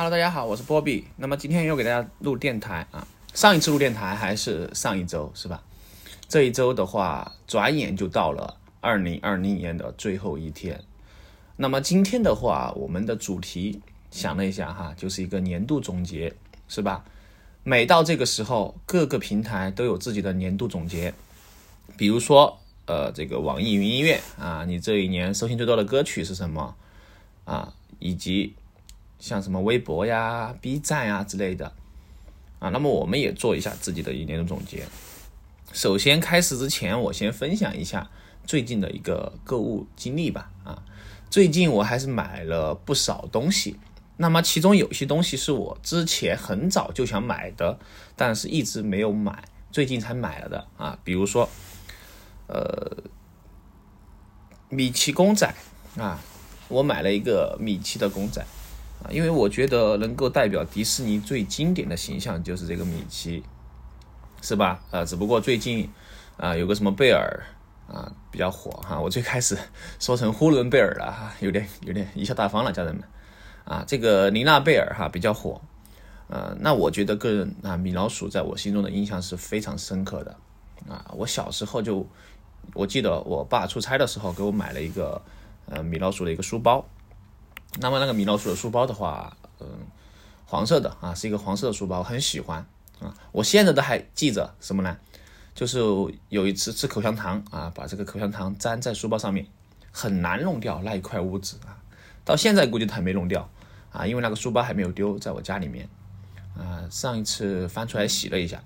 Hello，大家好，我是波比。那么今天又给大家录电台啊。上一次录电台还是上一周是吧？这一周的话，转眼就到了二零二零年的最后一天。那么今天的话，我们的主题想了一下哈，就是一个年度总结，是吧？每到这个时候，各个平台都有自己的年度总结。比如说，呃，这个网易云音乐啊，你这一年收听最多的歌曲是什么啊？以及像什么微博呀、B 站呀之类的啊，那么我们也做一下自己的一年的总结。首先开始之前，我先分享一下最近的一个购物经历吧。啊，最近我还是买了不少东西，那么其中有些东西是我之前很早就想买的，但是一直没有买，最近才买了的啊。比如说，呃，米奇公仔啊，我买了一个米奇的公仔。啊，因为我觉得能够代表迪士尼最经典的形象就是这个米奇，是吧？啊，只不过最近啊有个什么贝尔啊比较火哈，我最开始说成呼伦贝尔了哈，有点有点贻笑大方了，家人们啊，这个妮娜贝尔哈比较火，呃，那我觉得个人啊米老鼠在我心中的印象是非常深刻的啊，我小时候就我记得我爸出差的时候给我买了一个呃米老鼠的一个书包。那么那个米老鼠的书包的话，嗯，黄色的啊，是一个黄色的书包，很喜欢啊。我现在都还记着什么呢？就是有一次吃口香糖啊，把这个口香糖粘在书包上面，很难弄掉那一块污渍啊。到现在估计还没弄掉啊，因为那个书包还没有丢，在我家里面啊。上一次翻出来洗了一下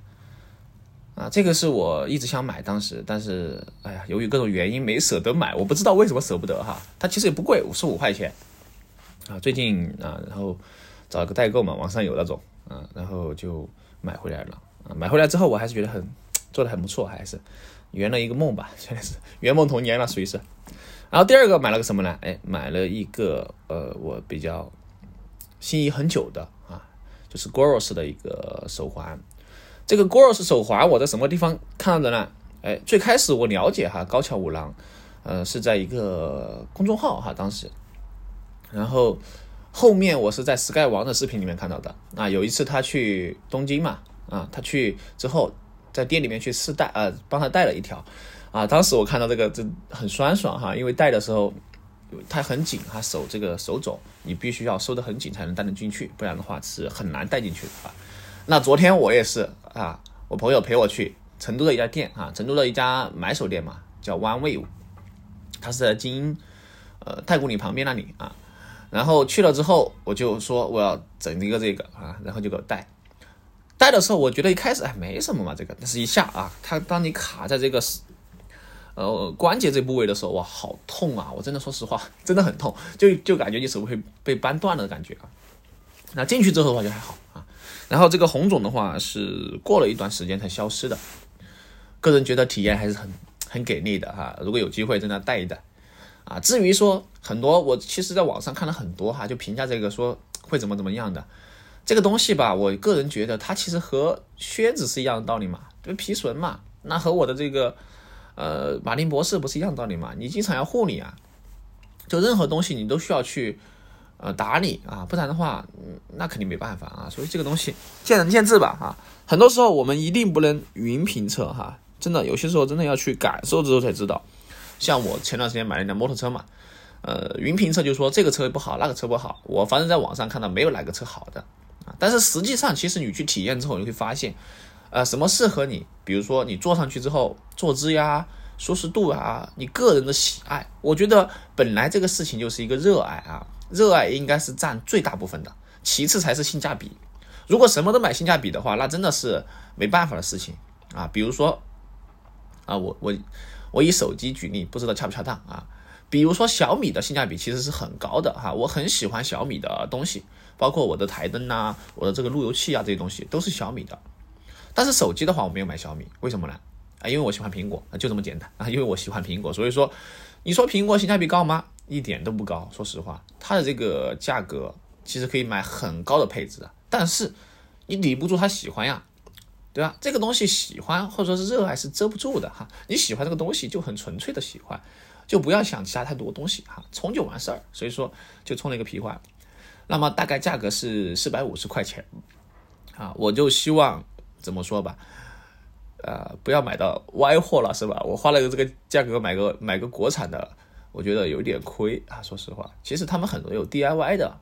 啊，这个是我一直想买，当时但是哎呀，由于各种原因没舍得买，我不知道为什么舍不得哈。它其实也不贵，五十五块钱。啊，最近啊，然后找了个代购嘛，网上有那种啊，然后就买回来了啊。买回来之后，我还是觉得很做的很不错，还是圆了一个梦吧，现在是圆梦童年了，属于是。然后第二个买了个什么呢？哎，买了一个呃，我比较心仪很久的啊，就是 Goros 的一个手环。这个 Goros 手环我在什么地方看到的呢？哎，最开始我了解哈，高桥五郎，呃，是在一个公众号哈，当时。然后后面我是在 Sky 王的视频里面看到的啊，有一次他去东京嘛，啊，他去之后在店里面去试戴，呃，帮他戴了一条，啊，当时我看到这个这很酸爽哈，因为戴的时候它很紧哈，手这个手肘你必须要收得很紧才能戴得进去，不然的话是很难戴进去的啊。那昨天我也是啊，我朋友陪我去成都的一家店啊，成都的一家买手店嘛，叫 One Wave，它是在金呃太古里旁边那里啊。然后去了之后，我就说我要整一个这个啊，然后就给我戴。戴的时候，我觉得一开始还没什么嘛，这个，但是一下啊，它当你卡在这个呃关节这部位的时候，哇，好痛啊！我真的说实话，真的很痛，就就感觉你手会被掰断了的感觉啊。那进去之后的话就还好啊。然后这个红肿的话是过了一段时间才消失的，个人觉得体验还是很很给力的哈。如果有机会，真的戴一戴。啊，至于说很多，我其实在网上看了很多哈，就评价这个说会怎么怎么样的这个东西吧，我个人觉得它其实和靴子是一样的道理嘛，就皮绳嘛，那和我的这个呃马丁博士不是一样道理嘛？你经常要护理啊，就任何东西你都需要去呃打理啊，不然的话，那肯定没办法啊。所以这个东西见仁见智吧哈。很多时候我们一定不能云评测哈，真的有些时候真的要去感受之后才知道。像我前段时间买了一辆摩托车嘛，呃，云评测就说这个车不好，那个车不好。我反正在网上看到没有哪个车好的啊，但是实际上其实你去体验之后，你会发现，呃，什么适合你？比如说你坐上去之后，坐姿呀、舒适度啊，你个人的喜爱。我觉得本来这个事情就是一个热爱啊，热爱应该是占最大部分的，其次才是性价比。如果什么都买性价比的话，那真的是没办法的事情啊。比如说啊，我我。我以手机举例，不知道恰不恰当啊？比如说小米的性价比其实是很高的哈，我很喜欢小米的东西，包括我的台灯呐，我的这个路由器啊，这些东西都是小米的。但是手机的话，我没有买小米，为什么呢？啊，因为我喜欢苹果，就这么简单啊，因为我喜欢苹果，所以说你说苹果性价比高吗？一点都不高，说实话，它的这个价格其实可以买很高的配置的，但是你抵不住他喜欢呀。对吧？这个东西喜欢或者说是热爱是遮不住的哈。你喜欢这个东西就很纯粹的喜欢，就不要想其他太多东西哈，充就完事儿。所以说就充了一个皮环。那么大概价格是四百五十块钱，啊，我就希望怎么说吧，呃，不要买到歪货了，是吧？我花了个这个价格买个买个国产的，我觉得有点亏啊。说实话，其实他们很多有 DIY 的，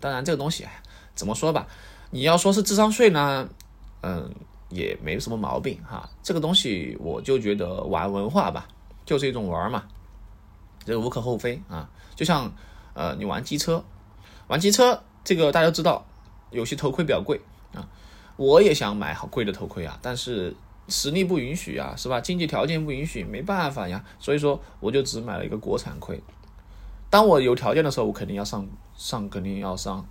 当然这个东西怎么说吧，你要说是智商税呢，嗯，也没什么毛病哈。这个东西我就觉得玩文化吧，就是一种玩嘛。这无可厚非啊，就像呃，你玩机车，玩机车这个大家知道，有些头盔比较贵啊，我也想买好贵的头盔啊，但是实力不允许啊，是吧？经济条件不允许，没办法呀，所以说我就只买了一个国产盔。当我有条件的时候，我肯定要上上，肯定要上，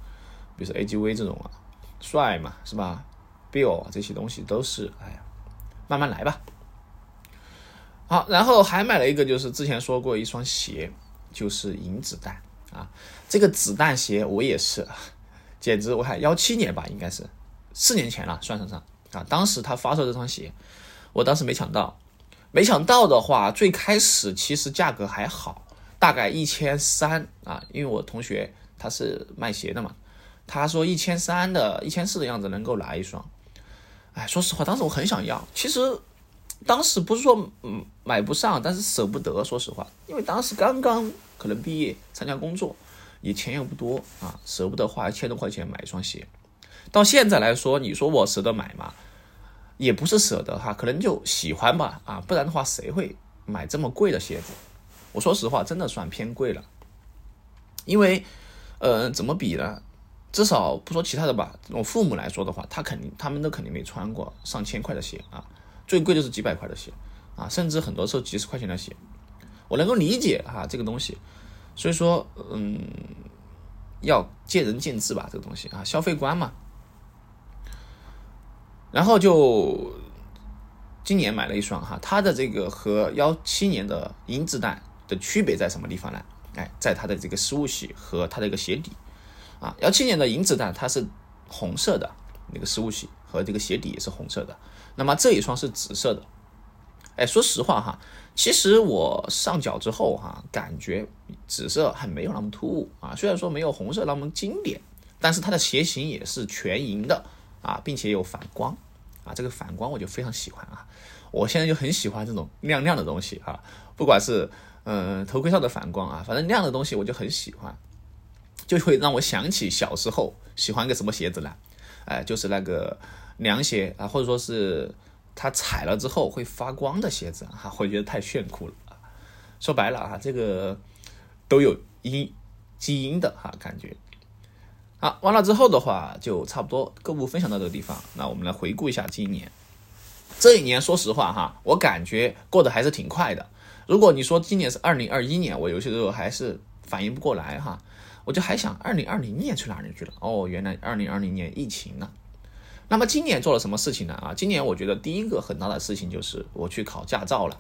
比如说 AGV 这种啊，帅嘛，是吧？Bill 这些东西都是，哎呀，慢慢来吧。好，然后还买了一个，就是之前说过一双鞋，就是银子弹啊。这个子弹鞋我也是，简直我还幺七年吧，应该是四年前了，算上上啊。当时他发售这双鞋，我当时没抢到，没抢到的话，最开始其实价格还好，大概一千三啊。因为我同学他是卖鞋的嘛，他说一千三的一千四的样子能够拿一双。哎，说实话，当时我很想要，其实。当时不是说嗯买不上，但是舍不得。说实话，因为当时刚刚可能毕业参加工作，也钱又不多啊，舍不得花一千多块钱买一双鞋。到现在来说，你说我舍得买吗？也不是舍得哈，可能就喜欢吧啊，不然的话谁会买这么贵的鞋子？我说实话，真的算偏贵了。因为呃，怎么比呢？至少不说其他的吧，我父母来说的话，他肯定他们都肯定没穿过上千块的鞋啊。最贵就是几百块的鞋，啊，甚至很多时候几十块钱的鞋，我能够理解哈这个东西，所以说，嗯，要见仁见智吧，这个东西啊，消费观嘛。然后就今年买了一双哈，它的这个和幺七年的银子弹的区别在什么地方呢？哎，在它的这个失误洗和它的一个鞋底，啊，幺七年的银子弹它是红色的那个失误洗和这个鞋底也是红色的。那么这一双是紫色的，哎，说实话哈，其实我上脚之后哈，感觉紫色还没有那么突兀啊。虽然说没有红色那么经典，但是它的鞋型也是全银的啊，并且有反光啊，这个反光我就非常喜欢啊。我现在就很喜欢这种亮亮的东西啊，不管是嗯头盔上的反光啊，反正亮的东西我就很喜欢，就会让我想起小时候喜欢个什么鞋子呢？哎，就是那个。凉鞋啊，或者说是它踩了之后会发光的鞋子哈，会觉得太炫酷了啊。说白了啊，这个都有因基因的哈感觉。好，完了之后的话就差不多购物分享到这个地方。那我们来回顾一下今年。这一年说实话哈，我感觉过得还是挺快的。如果你说今年是二零二一年，我有些时候还是反应不过来哈，我就还想二零二零年去哪里去了？哦，原来二零二零年疫情呢。那么今年做了什么事情呢？啊，今年我觉得第一个很大的事情就是我去考驾照了。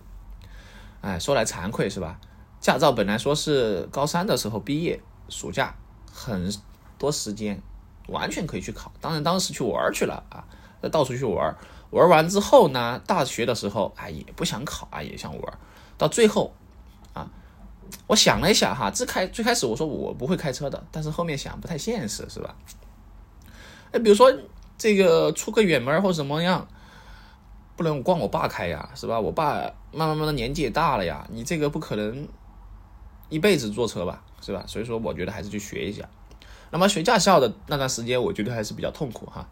哎，说来惭愧是吧？驾照本来说是高三的时候毕业，暑假很多时间，完全可以去考。当然当时去玩去了啊，到处去玩。玩完之后呢，大学的时候哎也不想考啊，也想玩。到最后，我想了一下哈，最开最开始我说我不会开车的，但是后面想不太现实是吧？哎，比如说。这个出个远门或者怎么样，不能光我爸开呀，是吧？我爸慢慢慢的年纪也大了呀，你这个不可能一辈子坐车吧，是吧？所以说，我觉得还是去学一下。那么学驾校的那段时间，我觉得还是比较痛苦哈。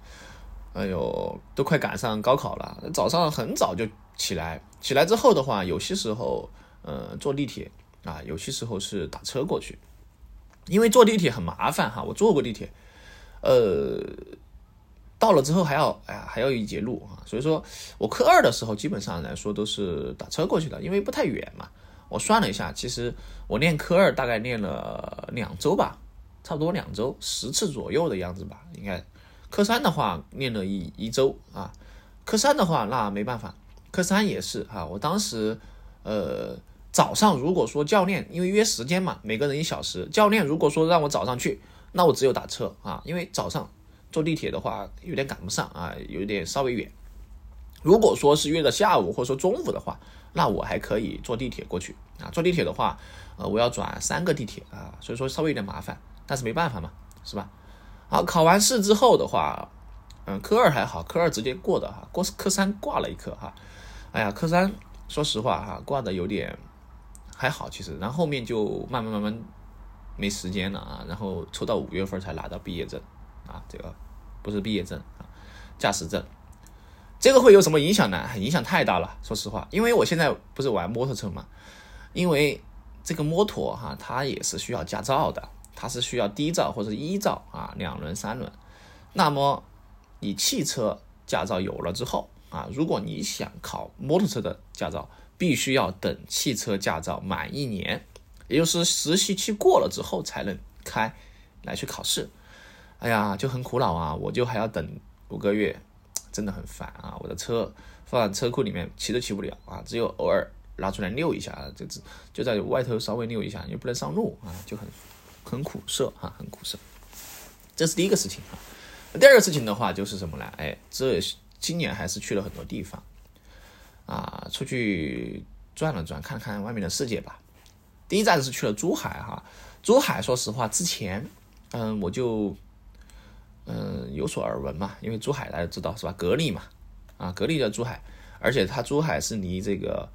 哎呦，都快赶上高考了，早上很早就起来，起来之后的话，有些时候呃坐地铁啊，有些时候是打车过去，因为坐地铁很麻烦哈。我坐过地铁，呃。到了之后还要哎呀还要一节路啊，所以说我科二的时候基本上来说都是打车过去的，因为不太远嘛。我算了一下，其实我练科二大概练了两周吧，差不多两周十次左右的样子吧，应该。科三的话练了一一周啊，科三的话那没办法，科三也是啊。我当时呃早上如果说教练因为约时间嘛，每个人一小时，教练如果说让我早上去，那我只有打车啊，因为早上。坐地铁的话有点赶不上啊，有点稍微远。如果说是约的下午或者说中午的话，那我还可以坐地铁过去啊。坐地铁的话，呃，我要转三个地铁啊，所以说稍微有点麻烦，但是没办法嘛是吧？好，考完试之后的话，嗯，科二还好，科二直接过的哈，过科三挂了一科哈。哎呀，科三说实话哈，挂的有点还好，其实，然后后面就慢慢慢慢没时间了啊，然后抽到五月份才拿到毕业证啊，这个不是毕业证啊，驾驶证。这个会有什么影响呢？影响太大了，说实话，因为我现在不是玩摩托车嘛，因为这个摩托哈，它也是需要驾照的，它是需要低照或者一照啊，两轮、三轮。那么你汽车驾照有了之后啊，如果你想考摩托车的驾照，必须要等汽车驾照满一年，也就是实习期过了之后才能开来去考试。哎呀，就很苦恼啊，我就还要等五个月。真的很烦啊！我的车放在车库里面骑都骑不了啊，只有偶尔拿出来溜一下，就只就在外头稍微溜一下，又不能上路啊，就很很苦涩啊，很苦涩。这是第一个事情啊。第二个事情的话就是什么呢？哎，这今年还是去了很多地方啊，出去转了转，看看外面的世界吧。第一站是去了珠海哈，珠海说实话之前嗯我就。嗯，有所耳闻嘛，因为珠海大家知道是吧？格力嘛，啊，格力在珠海，而且它珠海是离这个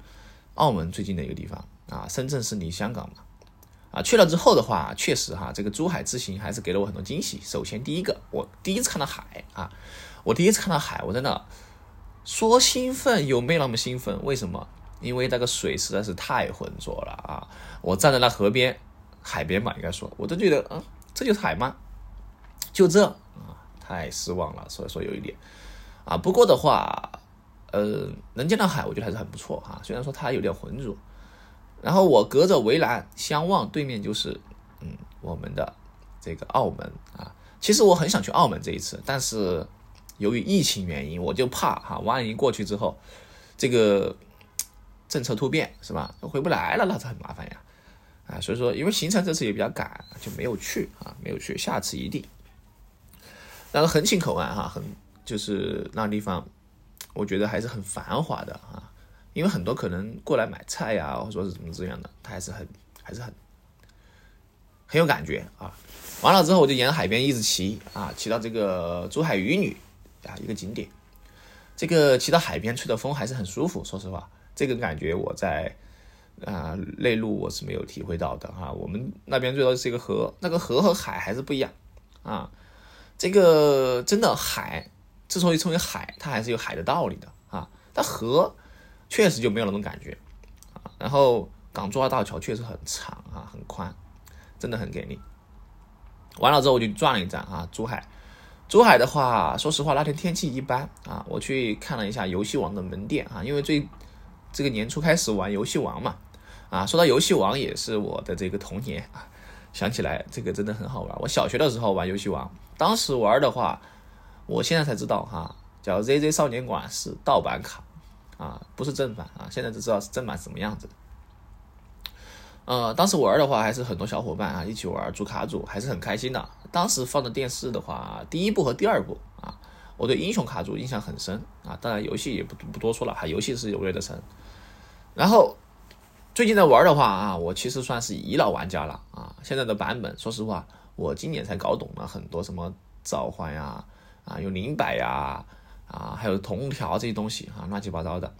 澳门最近的一个地方啊，深圳是离香港嘛，啊，去了之后的话，确实哈，这个珠海之行还是给了我很多惊喜。首先第一个，我第一次看到海啊，我第一次看到海，我真的说兴奋又没那么兴奋，为什么？因为那个水实在是太浑浊了啊！我站在那河边，海边吧，应该说，我都觉得，嗯，这就是海吗？就这啊。太失望了，所以说有一点啊。不过的话，呃，能见到海，我觉得还是很不错啊。虽然说它有点浑浊，然后我隔着围栏相望，对面就是嗯我们的这个澳门啊。其实我很想去澳门这一次，但是由于疫情原因，我就怕哈，万一过去之后这个政策突变是吧，回不来了，那是很麻烦呀啊。所以说，因为行程这次也比较赶，就没有去啊，没有去，下次一定。那个横琴口岸哈，很就是那地方，我觉得还是很繁华的啊，因为很多可能过来买菜呀，或者说是怎么这样的，它还是很还是很很有感觉啊。完了之后，我就沿着海边一直骑啊，骑到这个珠海渔女啊一个景点，这个骑到海边吹的风还是很舒服。说实话，这个感觉我在啊内陆我是没有体会到的哈。我们那边最多是一个河，那个河和海还是不一样啊。这个真的海，之所以称为海，它还是有海的道理的啊。但河确实就没有那种感觉啊。然后港珠澳大桥确实很长啊，很宽，真的很给力。完了之后我就转了一站啊，珠海。珠海的话，说实话那天天气一般啊。我去看了一下游戏王的门店啊，因为最这个年初开始玩游戏王嘛啊。说到游戏王，也是我的这个童年啊。想起来这个真的很好玩。我小学的时候玩游戏王。当时玩的话，我现在才知道哈，叫 ZZ 少年馆是盗版卡啊，不是正版啊。现在就知道是正版什么样子的。呃，当时玩的话，还是很多小伙伴啊一起玩组卡组，还是很开心的。当时放的电视的话，第一部和第二部啊，我对英雄卡组印象很深啊。当然游戏也不不多说了哈，游戏是有略的深。然后最近在玩的话啊，我其实算是遗老玩家了啊。现在的版本，说实话。我今年才搞懂了很多什么召唤呀，啊，有灵摆呀，啊，还有铜条这些东西啊，乱七八糟的。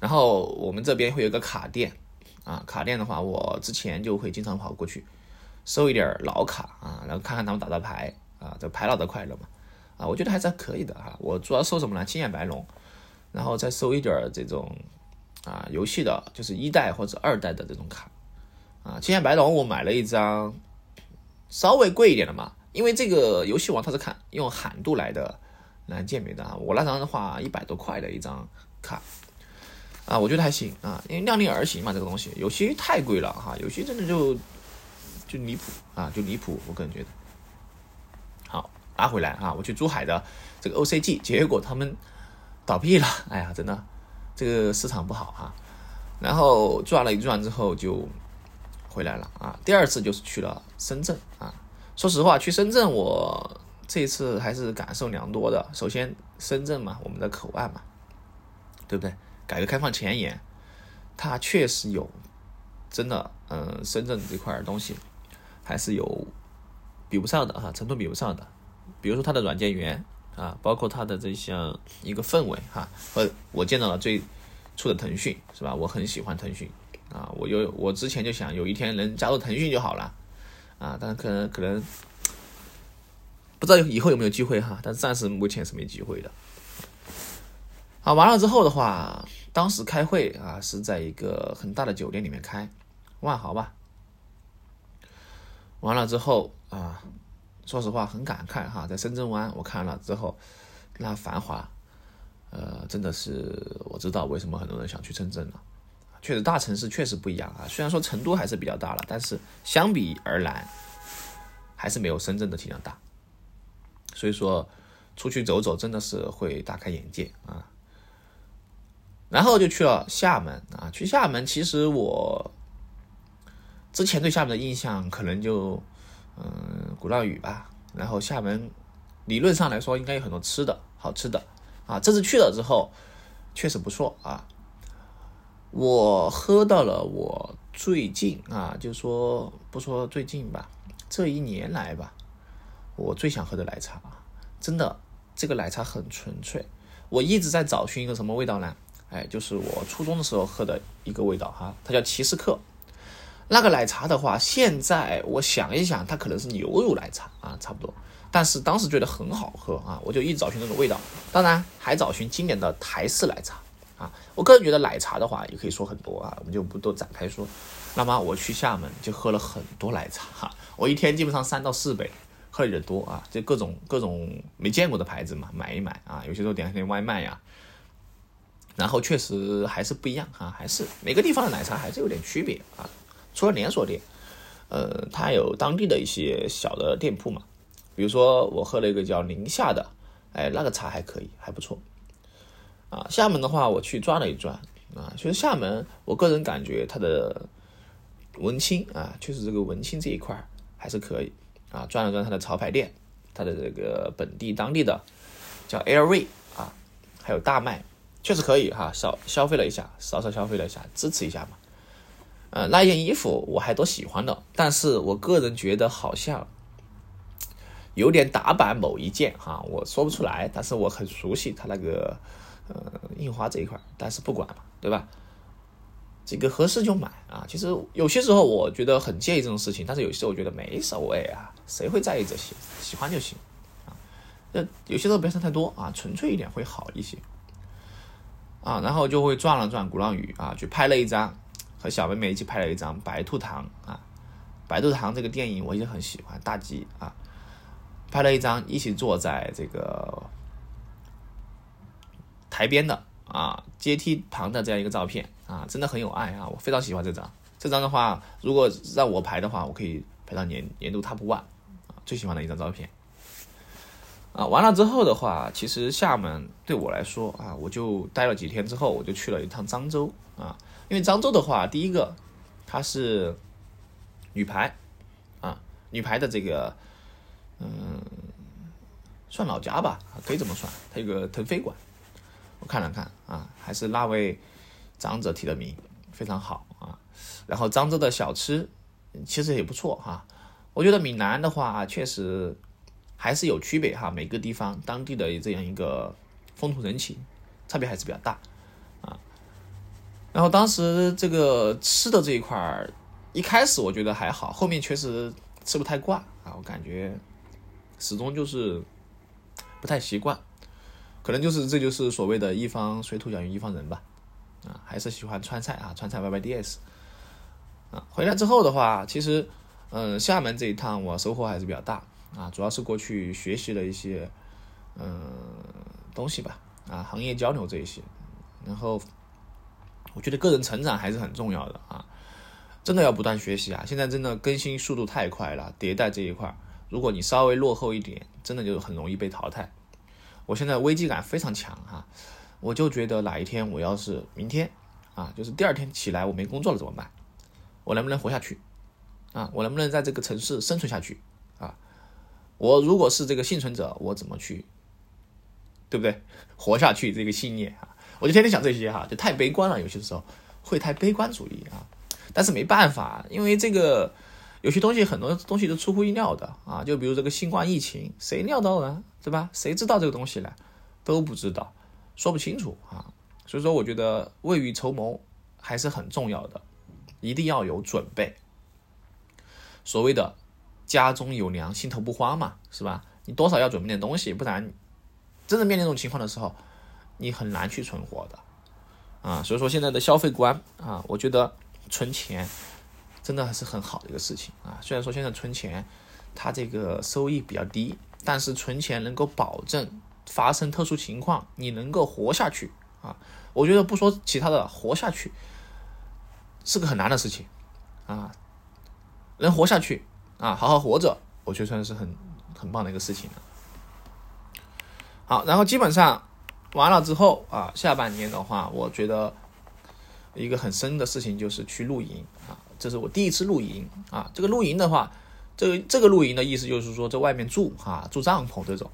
然后我们这边会有个卡店，啊，卡店的话，我之前就会经常跑过去收一点老卡啊，然后看看他们打的牌啊，这牌老的快乐嘛，啊，我觉得还是可以的哈。我主要收什么呢？青眼白龙，然后再收一点这种啊游戏的，就是一代或者二代的这种卡，啊，青眼白龙我买了一张。稍微贵一点的嘛，因为这个游戏王它是看用罕度来的来鉴别的啊。我那张的话一百多块的一张卡啊，我觉得还行啊，因为量力而行嘛，这个东西有些太贵了哈，有些真的就就离谱啊，就离谱，我个人觉得。好，拉回来啊，我去珠海的这个 OCG，结果他们倒闭了，哎呀，真的这个市场不好哈。然后转了一转之后就。回来了啊！第二次就是去了深圳啊。说实话，去深圳我这一次还是感受良多的。首先，深圳嘛，我们的口岸嘛，对不对？改革开放前沿，它确实有真的，嗯，深圳这块东西还是有比不上的哈，成都比不上的。比如说它的软件源啊，包括它的这项一个氛围哈，呃，我见到了最初的腾讯是吧？我很喜欢腾讯啊，我有我之前就想有一天能加入腾讯就好了啊，但是可能可能不知道以后有没有机会哈，但是暂时目前是没机会的。啊，完了之后的话，当时开会啊是在一个很大的酒店里面开，万豪吧。完了之后啊。说实话，很感慨哈，在深圳湾我看了之后，那繁华，呃，真的是我知道为什么很多人想去深圳了。确实，大城市确实不一样啊。虽然说成都还是比较大了，但是相比而来，还是没有深圳的体量大。所以说，出去走走真的是会大开眼界啊。然后就去了厦门啊，去厦门，其实我之前对厦门的印象可能就。嗯，鼓浪屿吧，然后厦门，理论上来说应该有很多吃的好吃的啊。这次去了之后，确实不错啊。我喝到了我最近啊，就说不说最近吧，这一年来吧，我最想喝的奶茶，真的，这个奶茶很纯粹。我一直在找寻一个什么味道呢？哎，就是我初中的时候喝的一个味道哈，它叫骑士克。那个奶茶的话，现在我想一想，它可能是牛乳奶茶啊，差不多。但是当时觉得很好喝啊，我就一直找寻那种味道。当然还找寻经典的台式奶茶啊。我个人觉得奶茶的话也可以说很多啊，我们就不多展开说。那么我去厦门就喝了很多奶茶哈，我一天基本上三到四杯，喝的有点多啊，就各种各种没见过的牌子嘛，买一买啊，有些时候点点外卖呀。然后确实还是不一样哈，还是每个地方的奶茶还是有点区别啊。除了连锁店，呃，它有当地的一些小的店铺嘛。比如说，我喝了一个叫宁夏的，哎，那个茶还可以，还不错。啊，厦门的话，我去转了一转啊，其实厦门，我个人感觉它的文青啊，确实这个文青这一块还是可以啊。转了转它的潮牌店，它的这个本地当地的叫 LV 啊，还有大麦，确实可以哈，少消费了一下，少少消费了一下，支持一下嘛。呃，那件衣服我还都喜欢的，但是我个人觉得好像有点打版某一件哈，我说不出来，但是我很熟悉它那个呃印花这一块，但是不管嘛，对吧？这个合适就买啊。其实有些时候我觉得很介意这种事情，但是有些时候我觉得没所谓啊，谁会在意这些？喜欢就行啊。那有些时候不要想太多啊，纯粹一点会好一些啊。然后就会转了转鼓浪屿啊，去拍了一张。和小妹妹一起拍了一张《白兔糖》啊，《白兔糖》这个电影我也很喜欢，大吉啊，拍了一张一起坐在这个台边的啊阶梯旁的这样一个照片啊，真的很有爱啊，我非常喜欢这张。这张的话，如果让我排的话，我可以排到年年度 top one 啊，最喜欢的一张照片。啊，完了之后的话，其实厦门对我来说啊，我就待了几天之后，我就去了一趟漳州啊。因为漳州的话，第一个，它是女排啊，女排的这个，嗯，算老家吧，可以这么算。它有个腾飞馆，我看了看啊，还是那位长者提的名，非常好啊。然后漳州的小吃其实也不错哈。我觉得闽南的话，确实还是有区别哈，每个地方当地的这样一个风土人情差别还是比较大啊。然后当时这个吃的这一块儿，一开始我觉得还好，后面确实吃不太惯啊，我感觉始终就是不太习惯，可能就是这就是所谓的一方水土养育一方人吧，啊，还是喜欢川菜啊，川菜 Y Y D S，啊，回来之后的话，其实嗯，厦门这一趟我收获还是比较大啊，主要是过去学习了一些嗯东西吧，啊，行业交流这一些，然后。我觉得个人成长还是很重要的啊，真的要不断学习啊！现在真的更新速度太快了，迭代这一块，如果你稍微落后一点，真的就很容易被淘汰。我现在危机感非常强哈，我就觉得哪一天我要是明天啊，就是第二天起来我没工作了怎么办？我能不能活下去？啊，我能不能在这个城市生存下去？啊，我如果是这个幸存者，我怎么去，对不对？活下去这个信念啊！我就天天想这些哈，就太悲观了，有些时候会太悲观主义啊。但是没办法，因为这个有些东西很多东西都出乎意料的啊，就比如这个新冠疫情，谁料到呢？对吧？谁知道这个东西呢？都不知道，说不清楚啊。所以说，我觉得未雨绸缪还是很重要的，一定要有准备。所谓的家中有粮，心头不慌嘛，是吧？你多少要准备点东西，不然真的面临这种情况的时候，你很难去存活的啊。所以说，现在的消费观啊，我觉得存钱。真的还是很好的一个事情啊！虽然说现在存钱，它这个收益比较低，但是存钱能够保证发生特殊情况你能够活下去啊！我觉得不说其他的，活下去是个很难的事情啊！能活下去啊，好好活着，我觉得算是很很棒的一个事情了。好，然后基本上完了之后啊，下半年的话，我觉得一个很深的事情就是去露营啊。这是我第一次露营啊！这个露营的话，这个这个露营的意思就是说在外面住哈，住帐篷这种。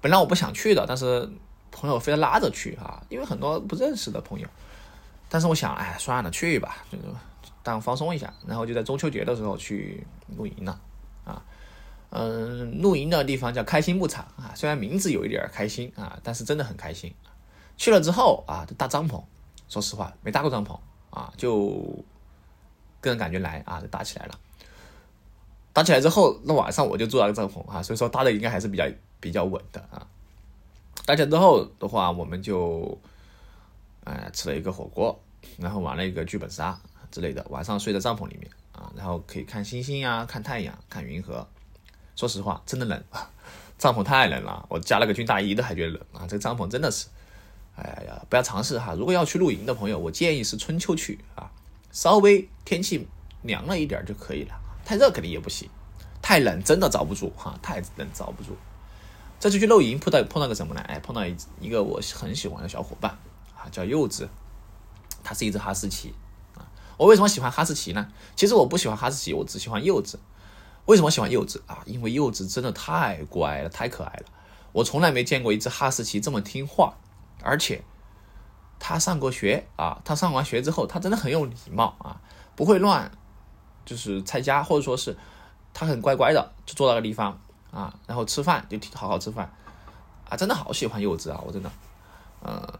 本来我不想去的，但是朋友非要拉着去哈，因为很多不认识的朋友。但是我想，哎，算了，去吧，就当放松一下。然后就在中秋节的时候去露营了啊。嗯，露营的地方叫开心牧场啊，虽然名字有一点开心啊，但是真的很开心。去了之后啊，搭帐篷，说实话没搭过帐篷啊，就。个人感觉来啊，就搭起来了。搭起来之后，那晚上我就住那个帐篷啊，所以说搭的应该还是比较比较稳的啊。搭起来之后的话，我们就哎吃了一个火锅，然后玩了一个剧本杀之类的。晚上睡在帐篷里面啊，然后可以看星星呀，看太阳，看云河。说实话，真的冷，帐篷太冷了，我加了个军大衣都还觉得冷啊。这个帐篷真的是，哎呀，不要尝试哈。如果要去露营的朋友，我建议是春秋去啊。稍微天气凉了一点就可以了，太热肯定也不行，太冷真的遭不住哈，太冷遭不住。这次去露营碰到碰到个什么呢？哎，碰到一一个我很喜欢的小伙伴啊，叫柚子，它是一只哈士奇。我为什么喜欢哈士奇呢？其实我不喜欢哈士奇，我只喜欢柚子。为什么喜欢柚子啊？因为柚子真的太乖了，太可爱了。我从来没见过一只哈士奇这么听话，而且。它上过学啊，它上完学之后，它真的很有礼貌啊，不会乱，就是拆家，或者说是它很乖乖的就坐那个地方啊，然后吃饭就好好吃饭啊，真的好喜欢柚子啊，我真的，呃，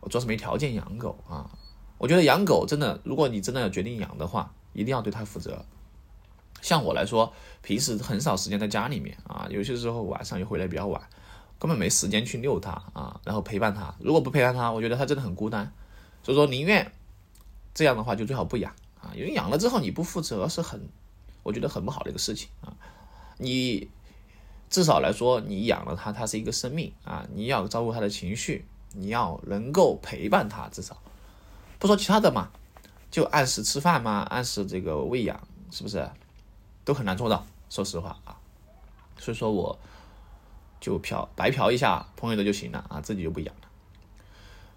我主要是没条件养狗啊，我觉得养狗真的，如果你真的要决定养的话，一定要对它负责。像我来说，平时很少时间在家里面啊，有些时候晚上又回来比较晚。根本没时间去遛它啊，然后陪伴它。如果不陪伴它，我觉得它真的很孤单。所以说，宁愿这样的话，就最好不养啊。因为养了之后你不负责，是很，我觉得很不好的一个事情啊。你至少来说，你养了它，它是一个生命啊，你要照顾它的情绪，你要能够陪伴它，至少不说其他的嘛，就按时吃饭嘛，按时这个喂养，是不是都很难做到？说实话啊，所以说我。就嫖白嫖一下朋友的就行了啊，自己就不养了。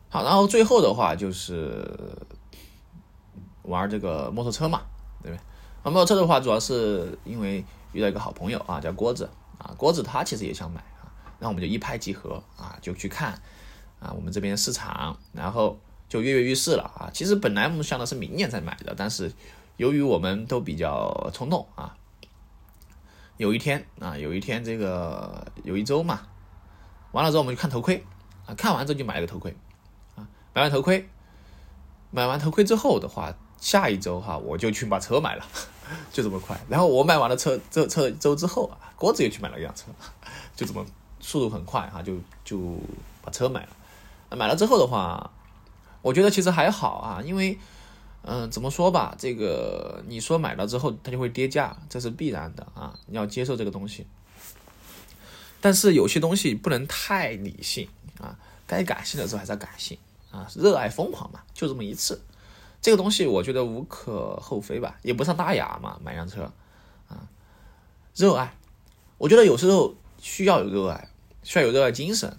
好，然后最后的话就是玩这个摩托车嘛，对不对？玩摩托车的话，主要是因为遇到一个好朋友啊，叫郭子啊，郭子他其实也想买啊，然后我们就一拍即合啊，就去看啊，我们这边市场，然后就跃跃欲试了啊。其实本来我们想的是明年再买的，但是由于我们都比较冲动啊。有一天啊，有一天这个有一周嘛，完了之后我们就看头盔啊，看完之后就买了个头盔啊，买完头盔，买完头盔之后的话，下一周哈我就去把车买了，就这么快。然后我买完了车这车周之后啊，郭子也去买了一辆车，就这么速度很快哈，就就把车买了。买了之后的话，我觉得其实还好啊，因为。嗯，怎么说吧，这个你说买了之后它就会跌价，这是必然的啊，你要接受这个东西。但是有些东西不能太理性啊，该感性的时候还是要感性啊，热爱疯狂嘛，就这么一次。这个东西我觉得无可厚非吧，也不上大雅嘛，买辆车啊，热爱，我觉得有时候需要有热爱，需要有热爱精神，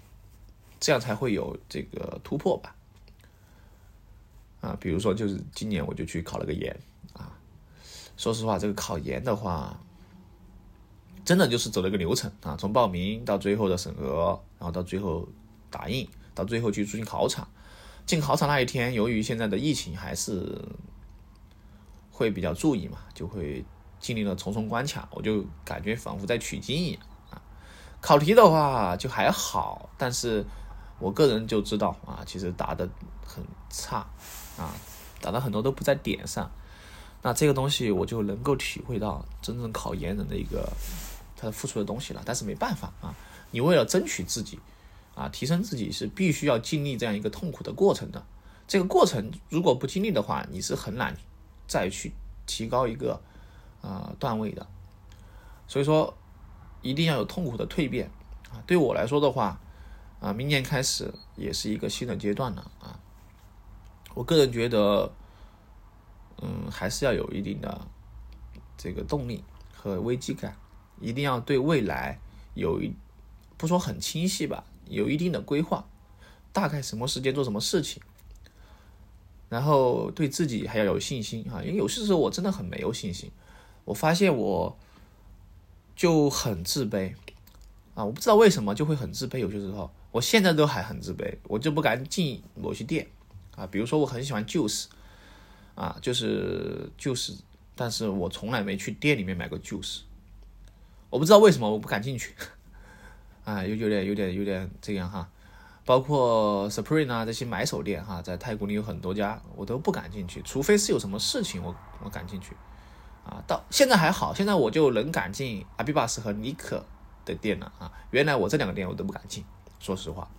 这样才会有这个突破吧。啊，比如说，就是今年我就去考了个研啊。说实话，这个考研的话，真的就是走了一个流程啊，从报名到最后的审核，然后到最后打印，到最后去进考场。进考场那一天，由于现在的疫情还是会比较注意嘛，就会经历了重重关卡，我就感觉仿佛在取经一样啊。考题的话就还好，但是我个人就知道啊，其实答的很差啊，打的很多都不在点上。那这个东西我就能够体会到真正考研人的一个他付出的东西了。但是没办法啊，你为了争取自己啊，提升自己是必须要经历这样一个痛苦的过程的。这个过程如果不经历的话，你是很难再去提高一个啊段位的。所以说，一定要有痛苦的蜕变啊。对我来说的话啊，明年开始也是一个新的阶段了啊。我个人觉得。嗯，还是要有一定的这个动力和危机感，一定要对未来有一不说很清晰吧，有一定的规划，大概什么时间做什么事情，然后对自己还要有信心啊，因为有些时候我真的很没有信心，我发现我就很自卑啊，我不知道为什么就会很自卑，有些时候我现在都还很自卑，我就不敢进某些店啊，比如说我很喜欢 juice。啊，就是就是，但是我从来没去店里面买过 juice，我不知道为什么我不敢进去，啊，有有点有点有点这样哈，包括 Supreme 啊这些买手店哈，在泰国里有很多家，我都不敢进去，除非是有什么事情我我敢进去，啊，到现在还好，现在我就能敢进阿比巴斯和尼克的店了啊，原来我这两个店我都不敢进，说实话，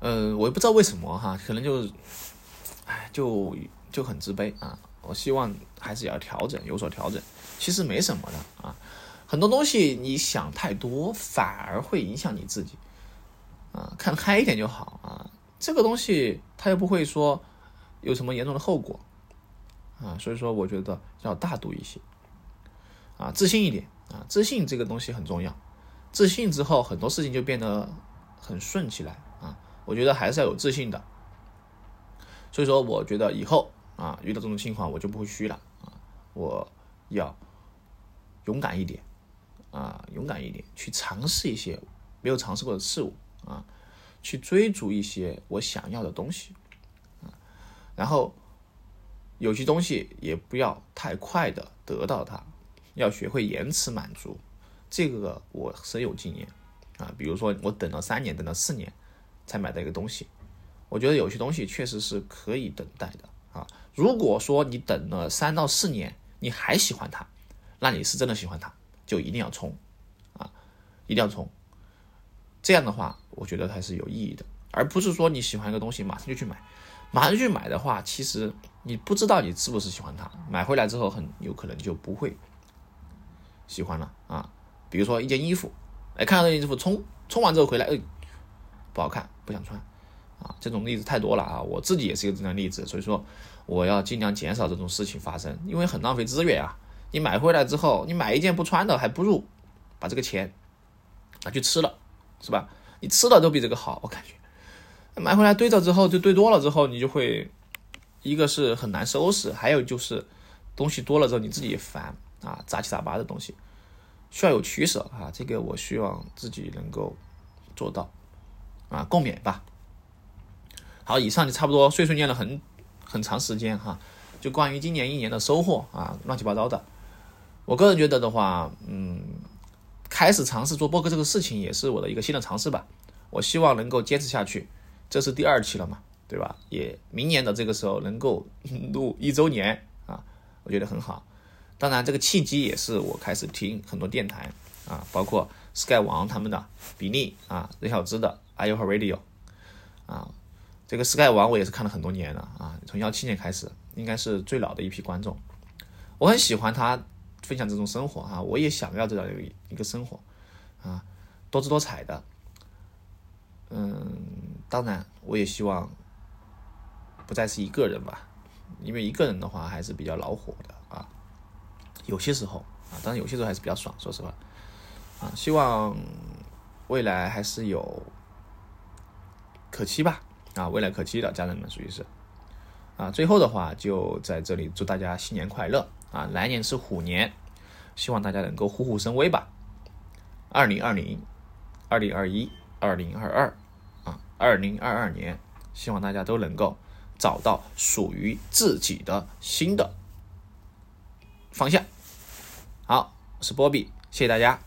嗯，我也不知道为什么哈，可能就。唉，就就很自卑啊！我希望还是要调整，有所调整。其实没什么的啊，很多东西你想太多，反而会影响你自己啊。看开一点就好啊。这个东西它又不会说有什么严重的后果啊，所以说我觉得要大度一些啊，自信一点啊。自信这个东西很重要，自信之后很多事情就变得很顺起来。我觉得还是要有自信的。所以说，我觉得以后啊，遇到这种情况，我就不会虚了啊，我要勇敢一点啊，勇敢一点，去尝试一些没有尝试过的事物啊，去追逐一些我想要的东西啊，然后有些东西也不要太快的得到它，要学会延迟满足，这个我深有经验啊，比如说我等了三年，等了四年才买到一个东西。我觉得有些东西确实是可以等待的啊。如果说你等了三到四年，你还喜欢它，那你是真的喜欢它，就一定要冲啊，一定要冲。这样的话，我觉得还是有意义的，而不是说你喜欢一个东西马上就去买，马上去买的话，其实你不知道你是不是喜欢它，买回来之后很有可能就不会喜欢了啊。比如说一件衣服，哎，看到这件衣服冲冲完之后回来，哎，不好看，不想穿。啊，这种例子太多了啊！我自己也是一个这样例子，所以说我要尽量减少这种事情发生，因为很浪费资源啊。你买回来之后，你买一件不穿的，还不如把这个钱拿去吃了，是吧？你吃了都比这个好，我感觉。买回来堆着之后，就堆多了之后，你就会一个是很难收拾，还有就是东西多了之后你自己也烦啊，杂七杂八的东西，需要有取舍啊。这个我希望自己能够做到啊，共勉吧。好，以上就差不多碎碎念了很很长时间哈，就关于今年一年的收获啊，乱七八糟的。我个人觉得的话，嗯，开始尝试做播客这个事情也是我的一个新的尝试吧。我希望能够坚持下去，这是第二期了嘛，对吧？也明年的这个时候能够 录一周年啊，我觉得很好。当然，这个契机也是我开始听很多电台啊，包括 Sky 王他们的比利啊，任小芝的 i u Radio 啊。这个 Sky 王我也是看了很多年了啊，从幺七年开始，应该是最老的一批观众。我很喜欢他分享这种生活啊，我也想要这样一一个生活啊，多姿多彩的。嗯，当然我也希望不再是一个人吧，因为一个人的话还是比较恼火的啊。有些时候啊，当然有些时候还是比较爽，说实话啊，希望未来还是有可期吧。啊，未来可期的家人们属于是，啊，最后的话就在这里祝大家新年快乐啊！来年是虎年，希望大家能够虎虎生威吧。二零二零、二零二一、二零二二啊，二零二二年，希望大家都能够找到属于自己的新的方向。好，我是波比，谢谢大家。